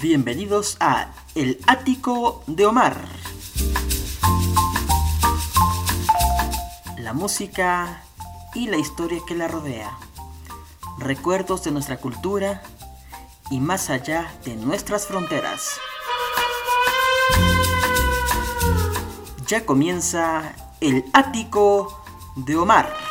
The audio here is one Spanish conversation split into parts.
bienvenidos a El Ático de Omar. La música y la historia que la rodea. Recuerdos de nuestra cultura y más allá de nuestras fronteras. Ya comienza El Ático de Omar.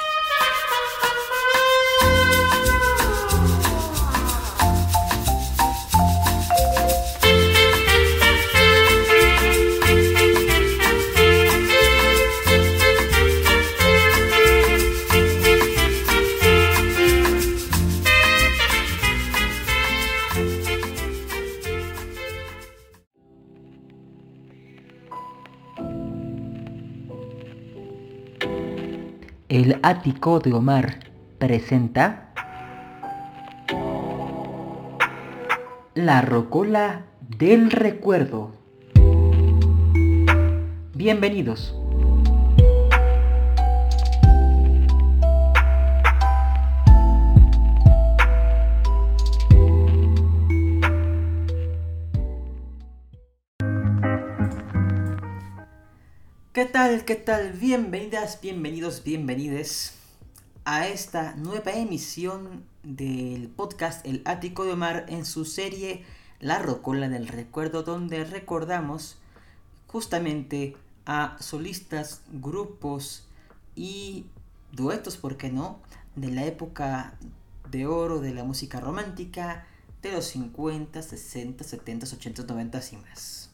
El ático de Omar presenta La rocola del recuerdo. Bienvenidos. ¿Qué tal? Bienvenidas, bienvenidos, bienvenides a esta nueva emisión del podcast El Ático de Omar en su serie La Rocola del Recuerdo, donde recordamos justamente a solistas, grupos y duetos, ¿por qué no?, de la época de oro de la música romántica de los 50, 60, 70, 80, 90 y más.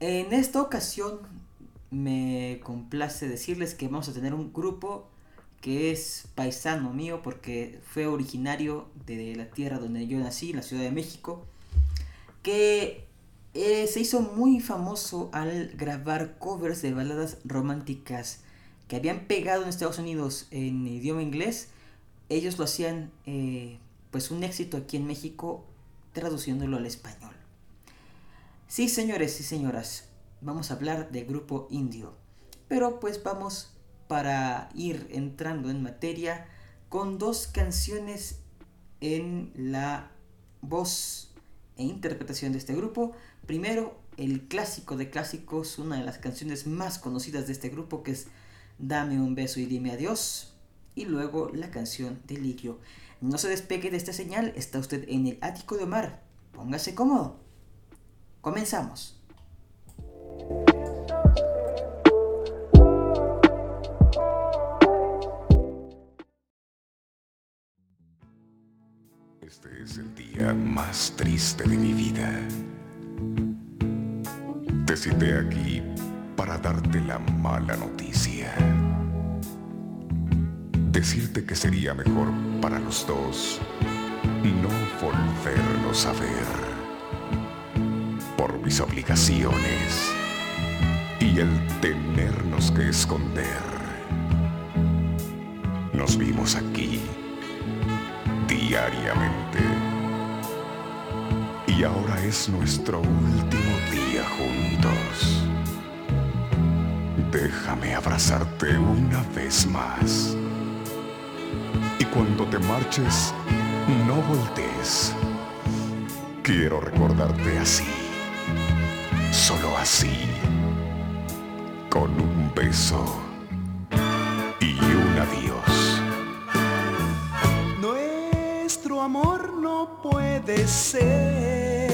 En esta ocasión me complace decirles que vamos a tener un grupo que es paisano mío porque fue originario de la tierra donde yo nací, la Ciudad de México, que eh, se hizo muy famoso al grabar covers de baladas románticas que habían pegado en Estados Unidos en idioma inglés. Ellos lo hacían eh, pues un éxito aquí en México traduciéndolo al español. Sí, señores y señoras, vamos a hablar de grupo indio. Pero pues vamos para ir entrando en materia con dos canciones en la voz e interpretación de este grupo. Primero, el clásico de clásicos, una de las canciones más conocidas de este grupo que es Dame un beso y dime adiós. Y luego la canción de Lirio. No se despegue de esta señal, está usted en el ático de Omar. Póngase cómodo. Comenzamos. Es el día más triste de mi vida. Te cité aquí para darte la mala noticia. Decirte que sería mejor para los dos no volvernos a ver. Por mis obligaciones y el tenernos que esconder. Nos vimos aquí diariamente. Y ahora es nuestro último día juntos. Déjame abrazarte una vez más. Y cuando te marches, no voltees. Quiero recordarte así. Solo así. Con un beso y un adiós. No puede ser.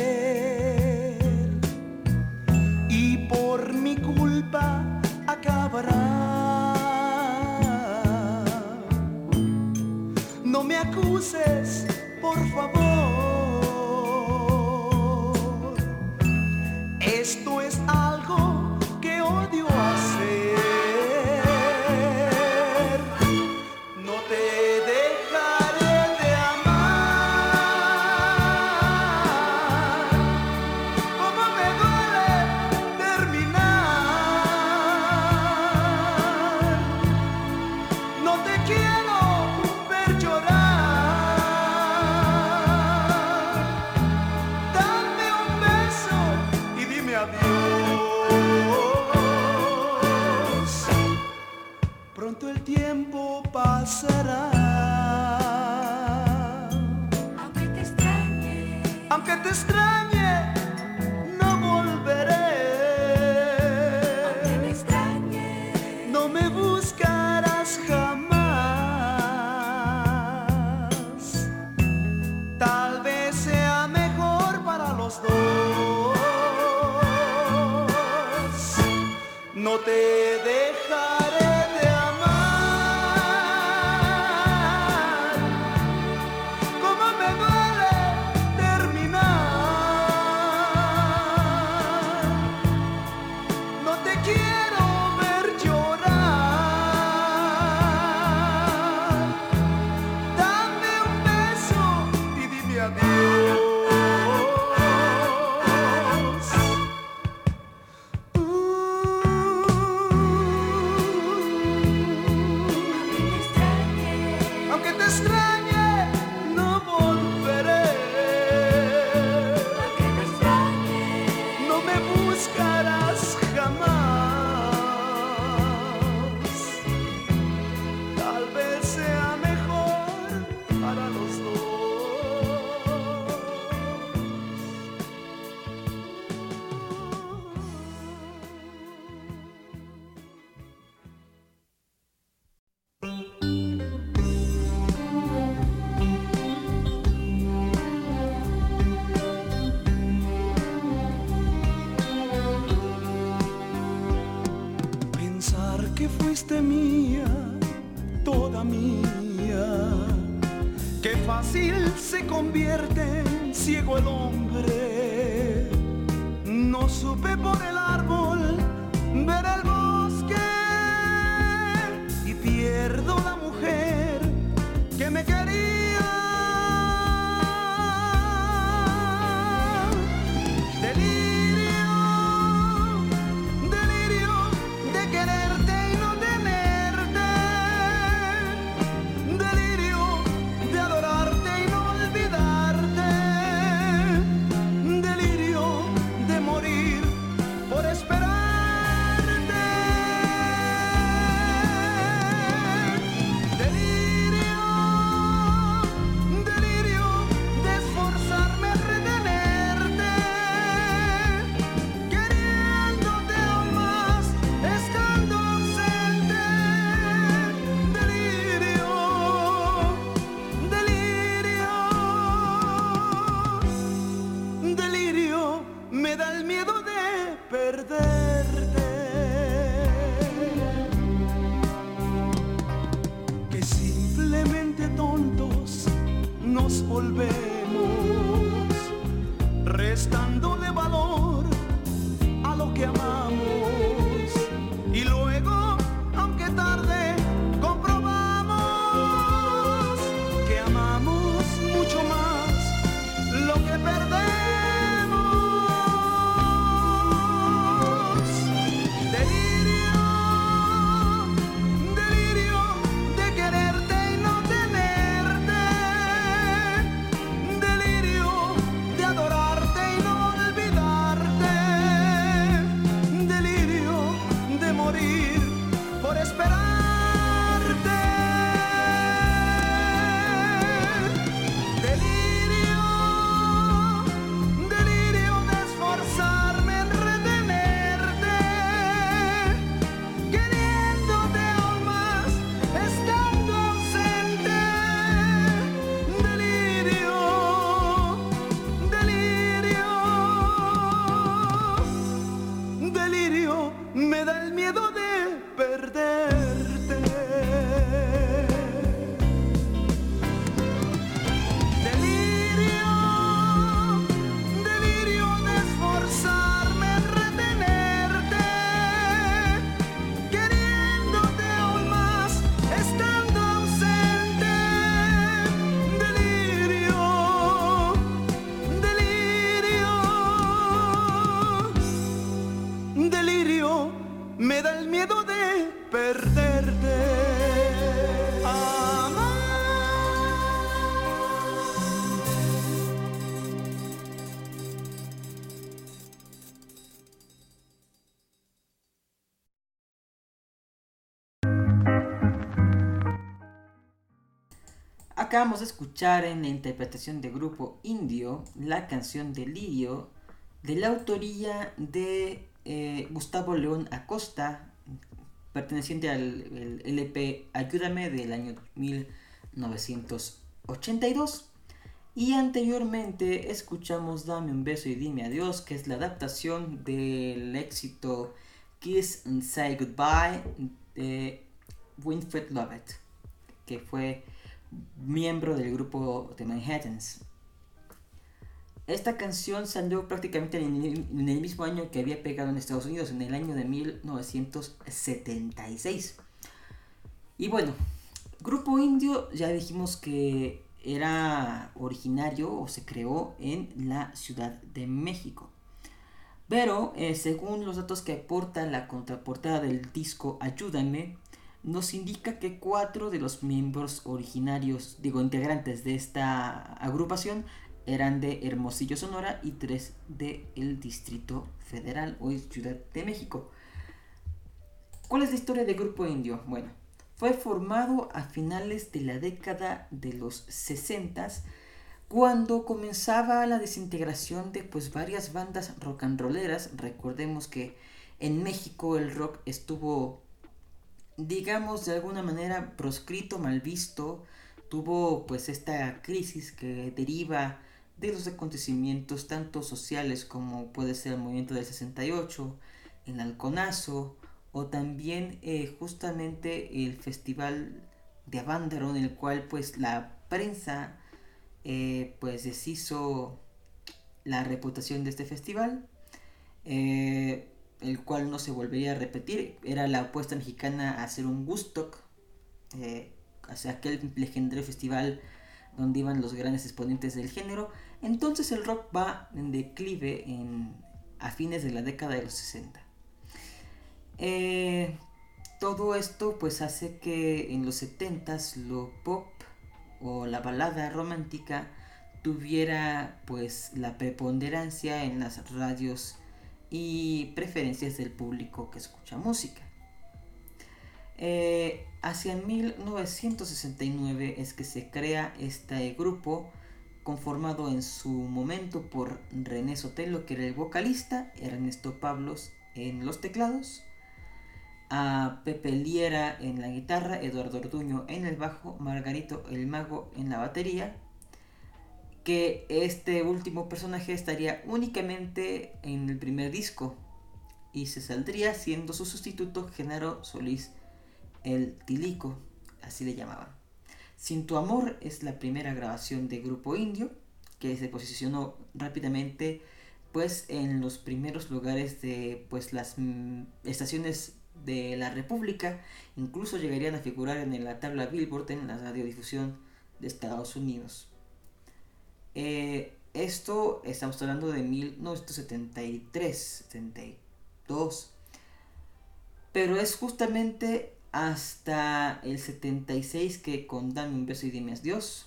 será? Mía. Qué fácil se convierte en ciego el hombre. No supe por el árbol ver el bosque y pierdo la mujer que me quería. De delirio, me da el miedo de perderte. Acabamos de escuchar en la interpretación de grupo indio la canción Delirio de la autoría de eh, Gustavo León Acosta, perteneciente al LP Ayúdame del año 1982. Y anteriormente escuchamos Dame un beso y dime adiós, que es la adaptación del éxito Kiss and Say Goodbye de Winfred Lovett, que fue miembro del grupo de Manhattans. Esta canción salió prácticamente en el, mismo año que había pegado en Estados Unidos, en el año de 1976. Y bueno, Grupo Indio ya dijimos que era originario o se creó en la Ciudad de México. Pero eh, según los datos que aporta la contraportada del disco Ayúdame, nos indica que cuatro de los miembros originarios, digo integrantes de esta agrupación, eran de Hermosillo, Sonora y tres de el Distrito Federal o Ciudad de México. ¿Cuál es la historia de Grupo Indio? Bueno, fue formado a finales de la década de los 60 cuando comenzaba la desintegración de pues varias bandas rock and rolleras. Recordemos que en México el rock estuvo digamos de alguna manera proscrito, mal visto, tuvo pues esta crisis que deriva de los acontecimientos tanto sociales como puede ser el movimiento del 68, el halconazo o también eh, justamente el festival de Avándaro en el cual pues la prensa eh, pues deshizo la reputación de este festival, eh, el cual no se volvería a repetir. Era la apuesta mexicana a hacer un Woodstock, eh, hacia aquel legendario festival donde iban los grandes exponentes del género. Entonces el rock va en declive en, a fines de la década de los 60. Eh, todo esto pues hace que en los 70s lo pop o la balada romántica tuviera pues la preponderancia en las radios y preferencias del público que escucha música. Eh, hacia 1969 es que se crea este grupo conformado en su momento por René Sotelo, que era el vocalista, Ernesto Pablos en los teclados, a Pepe Liera en la guitarra, Eduardo Orduño en el bajo, Margarito el Mago en la batería, que este último personaje estaría únicamente en el primer disco y se saldría siendo su sustituto Genaro Solís el Tilico, así le llamaban. Sin tu amor es la primera grabación de Grupo Indio, que se posicionó rápidamente pues en los primeros lugares de pues las mm, estaciones de la República, incluso llegarían a figurar en la tabla Billboard en la radiodifusión de Estados Unidos. Eh, esto estamos hablando de 1973, 72. Pero es justamente hasta el 76 que con Dame un beso y dime Dios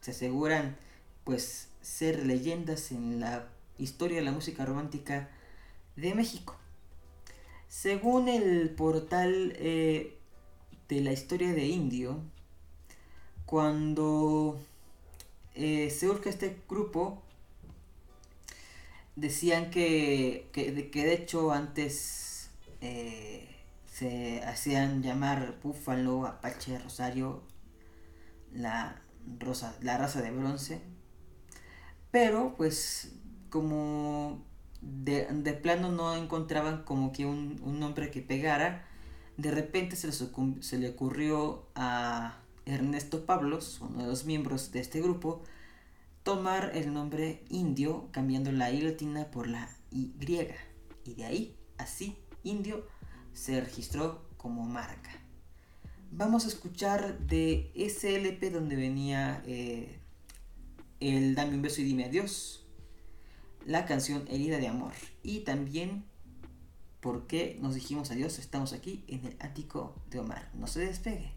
se aseguran pues ser leyendas en la historia de la música romántica de México. Según el portal eh, de la historia de Indio, cuando eh, se urge este grupo, decían que, que, de hecho antes eh, se hacían llamar Búfalo, Apache, Rosario, la, rosa, la raza de bronce, pero pues como de, plano no encontraban como que un, nombre que pegara. De repente se, se le ocurrió a Ernesto Pablos, uno de los miembros de este grupo, tomar el nombre indio cambiando la I latina por la Y. Y de ahí, así, indio se registró como marca. Vamos a escuchar de ese donde venía eh, el Dame un beso y dime adiós la canción Herida de Amor. Y también por qué nos dijimos adiós, estamos aquí en el ático de Omar. No se despegue.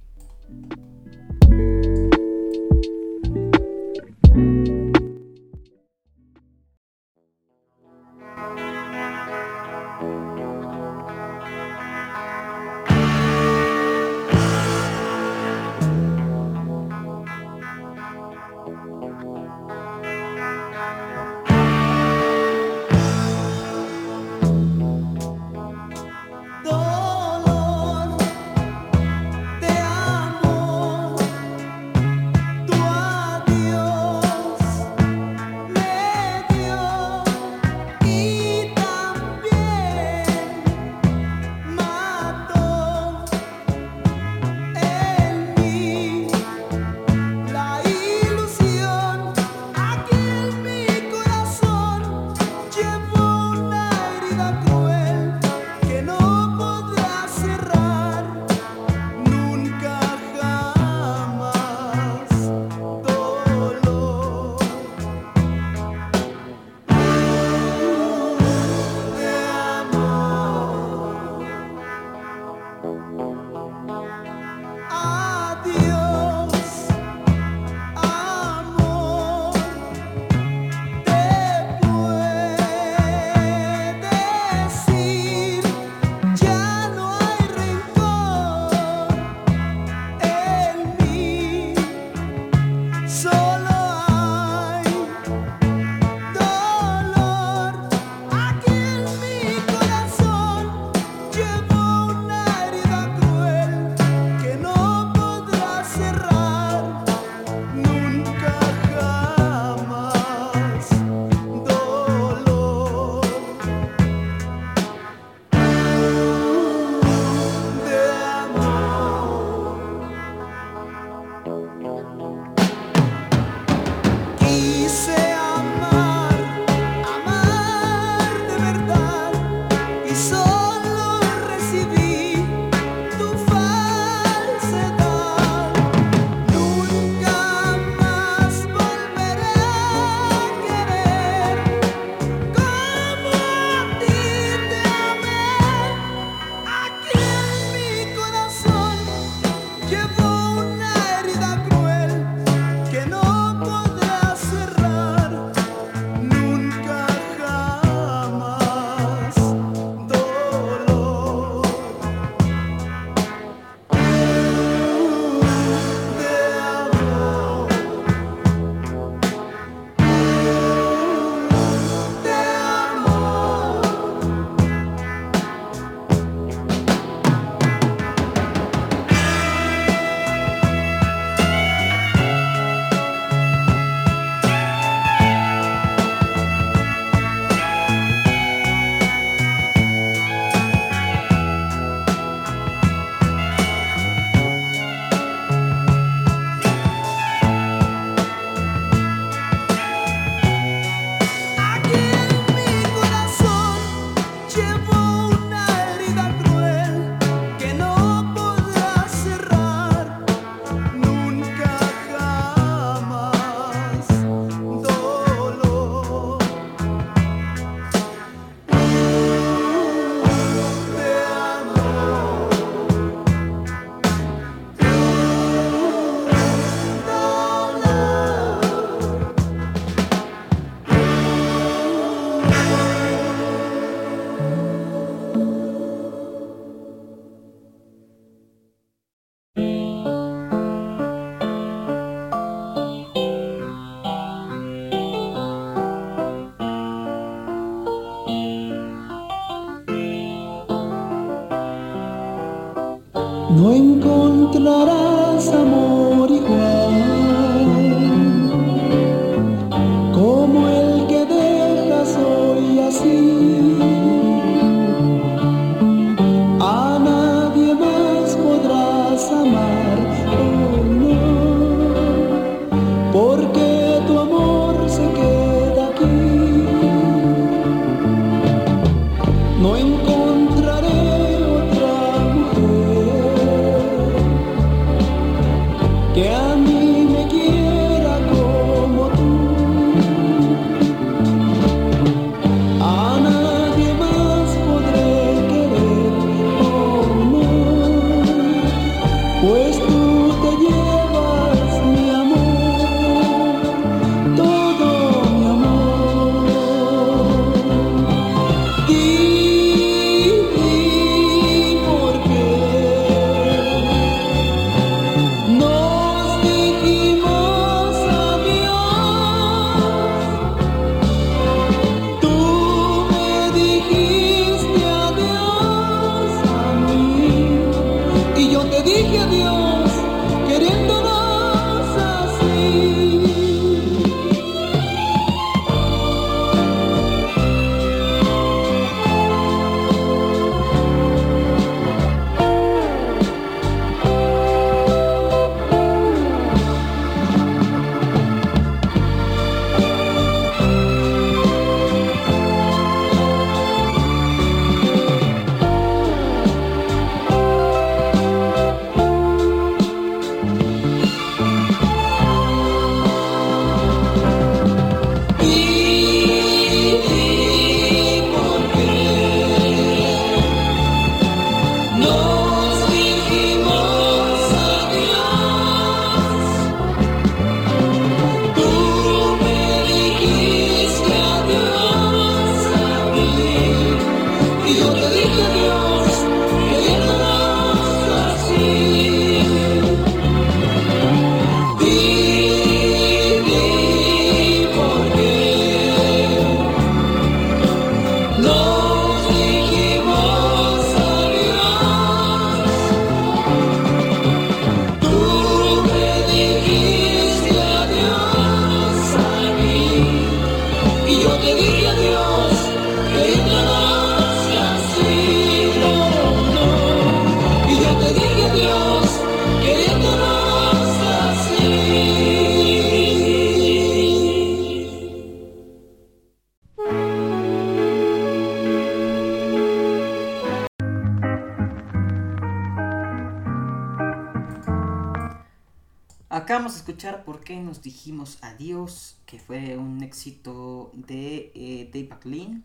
Nos dijimos adiós, que fue un éxito de eh, Dave McLean,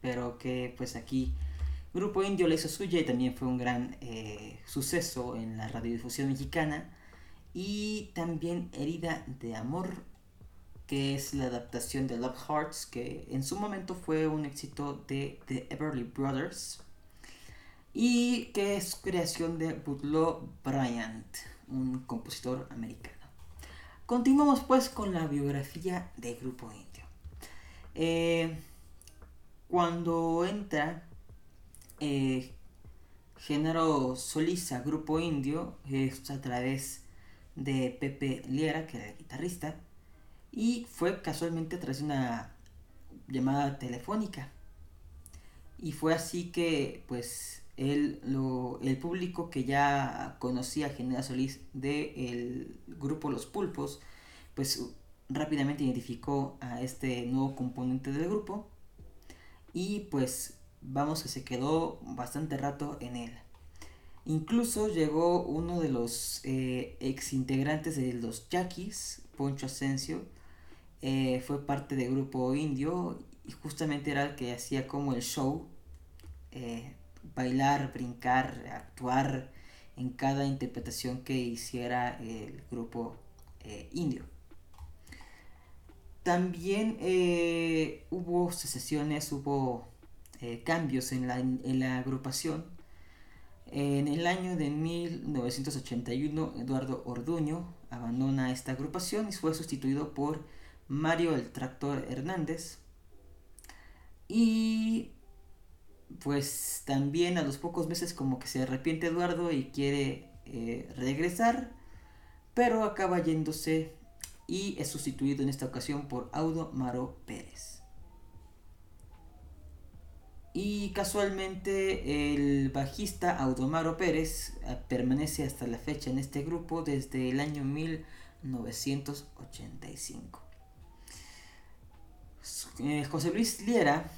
pero que pues aquí Grupo Indio le hizo suya y también fue un gran eh, suceso en la radiodifusión mexicana. Y también Herida de Amor, que es la adaptación de Love Hearts, que en su momento fue un éxito de The Everly Brothers. Y que es creación de Budlow Bryant, un compositor americano. Continuamos pues con la biografía de Grupo Indio. Eh, cuando entra eh, género Solisa, Grupo Indio, es a través de Pepe Liera, que era el guitarrista, y fue casualmente de una llamada telefónica. Y fue así que, pues, él, lo, el público que ya conocía a Genera Solís del grupo Los Pulpos, pues rápidamente identificó a este nuevo componente del grupo y pues vamos que se quedó bastante rato en él. Incluso llegó uno de los eh, ex integrantes de los Yaquis, Poncho Asensio, eh, fue parte del grupo indio y justamente era el que hacía como el show, eh, bailar, brincar, actuar en cada interpretación que hiciera el grupo indio. También hubo secesiones, hubo eh, cambios en la, en la agrupación. En el año de 1981, Eduardo Orduño abandona esta agrupación y fue sustituido por Mario el Tractor Hernández. Y pues también a los pocos meses como que se arrepiente Eduardo y quiere eh, regresar, pero acaba yéndose y es sustituido en esta ocasión por Audo Maro Pérez. Y casualmente el bajista Audomaro Pérez eh, permanece hasta la fecha en este grupo desde el año 1985. Eh, José Luis Liera,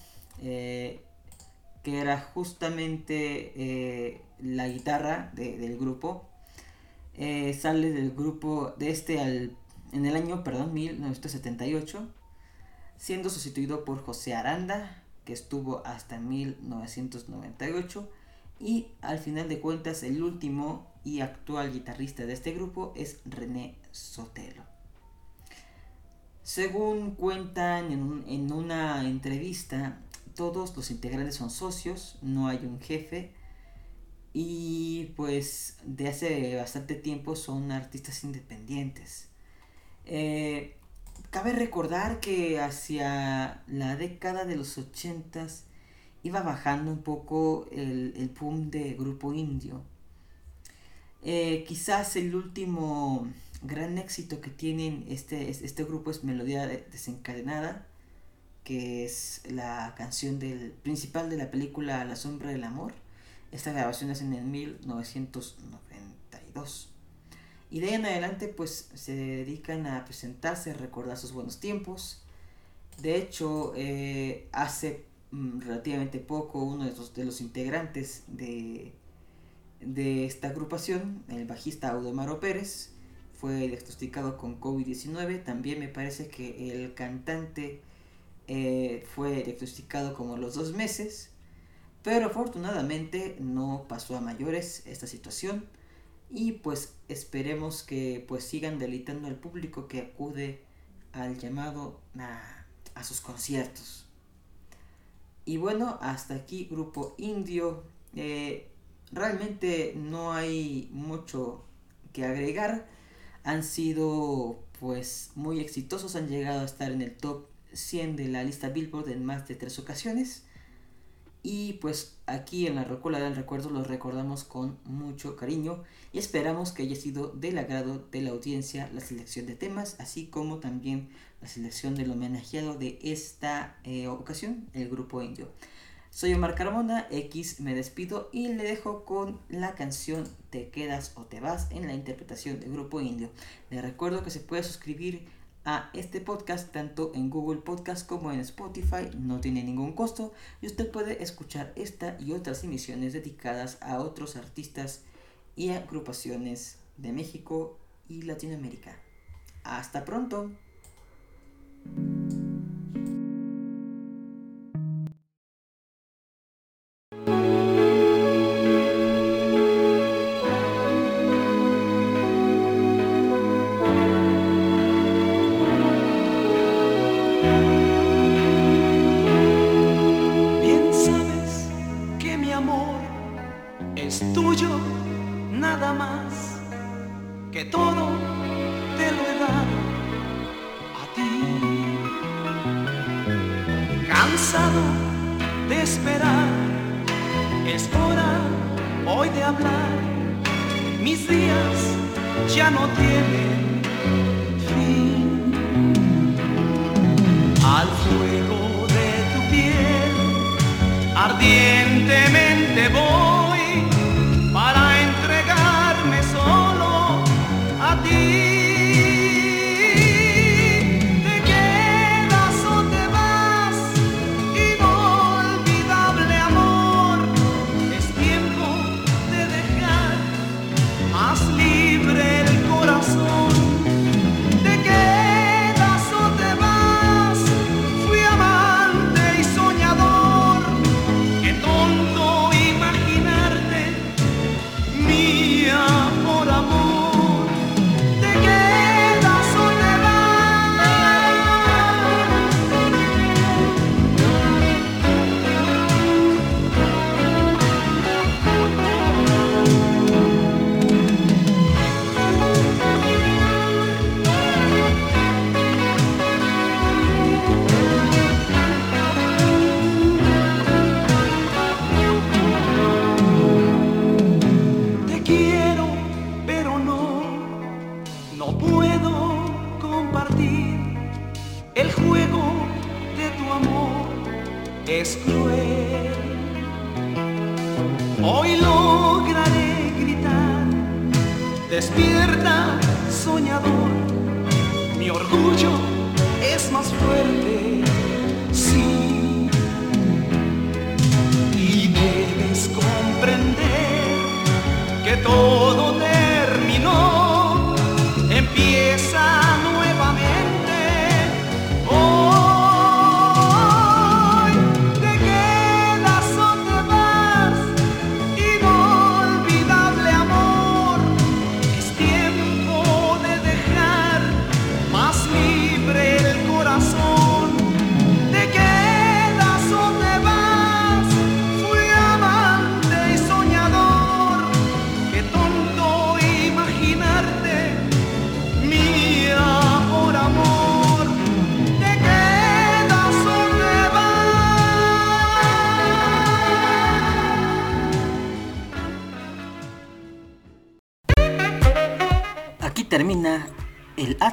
que era justamente la guitarra del grupo, sale del grupo de este al, en el año perdón, 1978, siendo sustituido por José Aranda, que estuvo hasta 1998 y al final de cuentas el último y actual guitarrista de este grupo es René Sotelo. Según cuentan en, en una entrevista, todos los integrantes son socios, no hay un jefe y pues de hace bastante tiempo son artistas independientes. Eh, Cabe recordar que hacia la década de los 80 iba bajando un poco el, el boom de grupo indio. Eh, quizás el último gran éxito que tienen este, este grupo es Melodía Desencadenada, que es la canción del principal de la película La Sombra del Amor. Esta grabación es en el 1992. Y de ahí en adelante pues se dedican a presentarse, a recordar sus buenos tiempos. De hecho, eh, hace mm, relativamente poco uno de los, de los integrantes de, de esta agrupación, el bajista Audomaro Pérez, fue diagnosticado con COVID-19. También me parece que el cantante eh, fue diagnosticado como a los dos meses. Pero afortunadamente no pasó a mayores esta situación y pues esperemos que pues sigan deleitando al público que acude al llamado a, sus conciertos. Y bueno, hasta aquí Grupo Indio. Eh, realmente no hay mucho que agregar. Han sido pues muy exitosos, han llegado a estar en el top 100 de la lista Billboard en más de tres ocasiones. Y pues aquí en la Rocola del Recuerdo los recordamos con mucho cariño y esperamos que haya sido del agrado de la audiencia la selección de temas, así como también la selección del homenajeado de esta eh, ocasión, el grupo indio. Soy Omar Carmona, X me despido y le dejo con la canción Te quedas o te vas en la interpretación del grupo indio. Le recuerdo que se puede suscribir a este podcast tanto en Google Podcast como en Spotify. No tiene ningún costo y usted puede escuchar esta y otras emisiones dedicadas a otros artistas y agrupaciones de México y Latinoamérica. Hasta pronto. despierta, soñador. Mi orgullo es más fuerte, sí. Y debes comprender que todo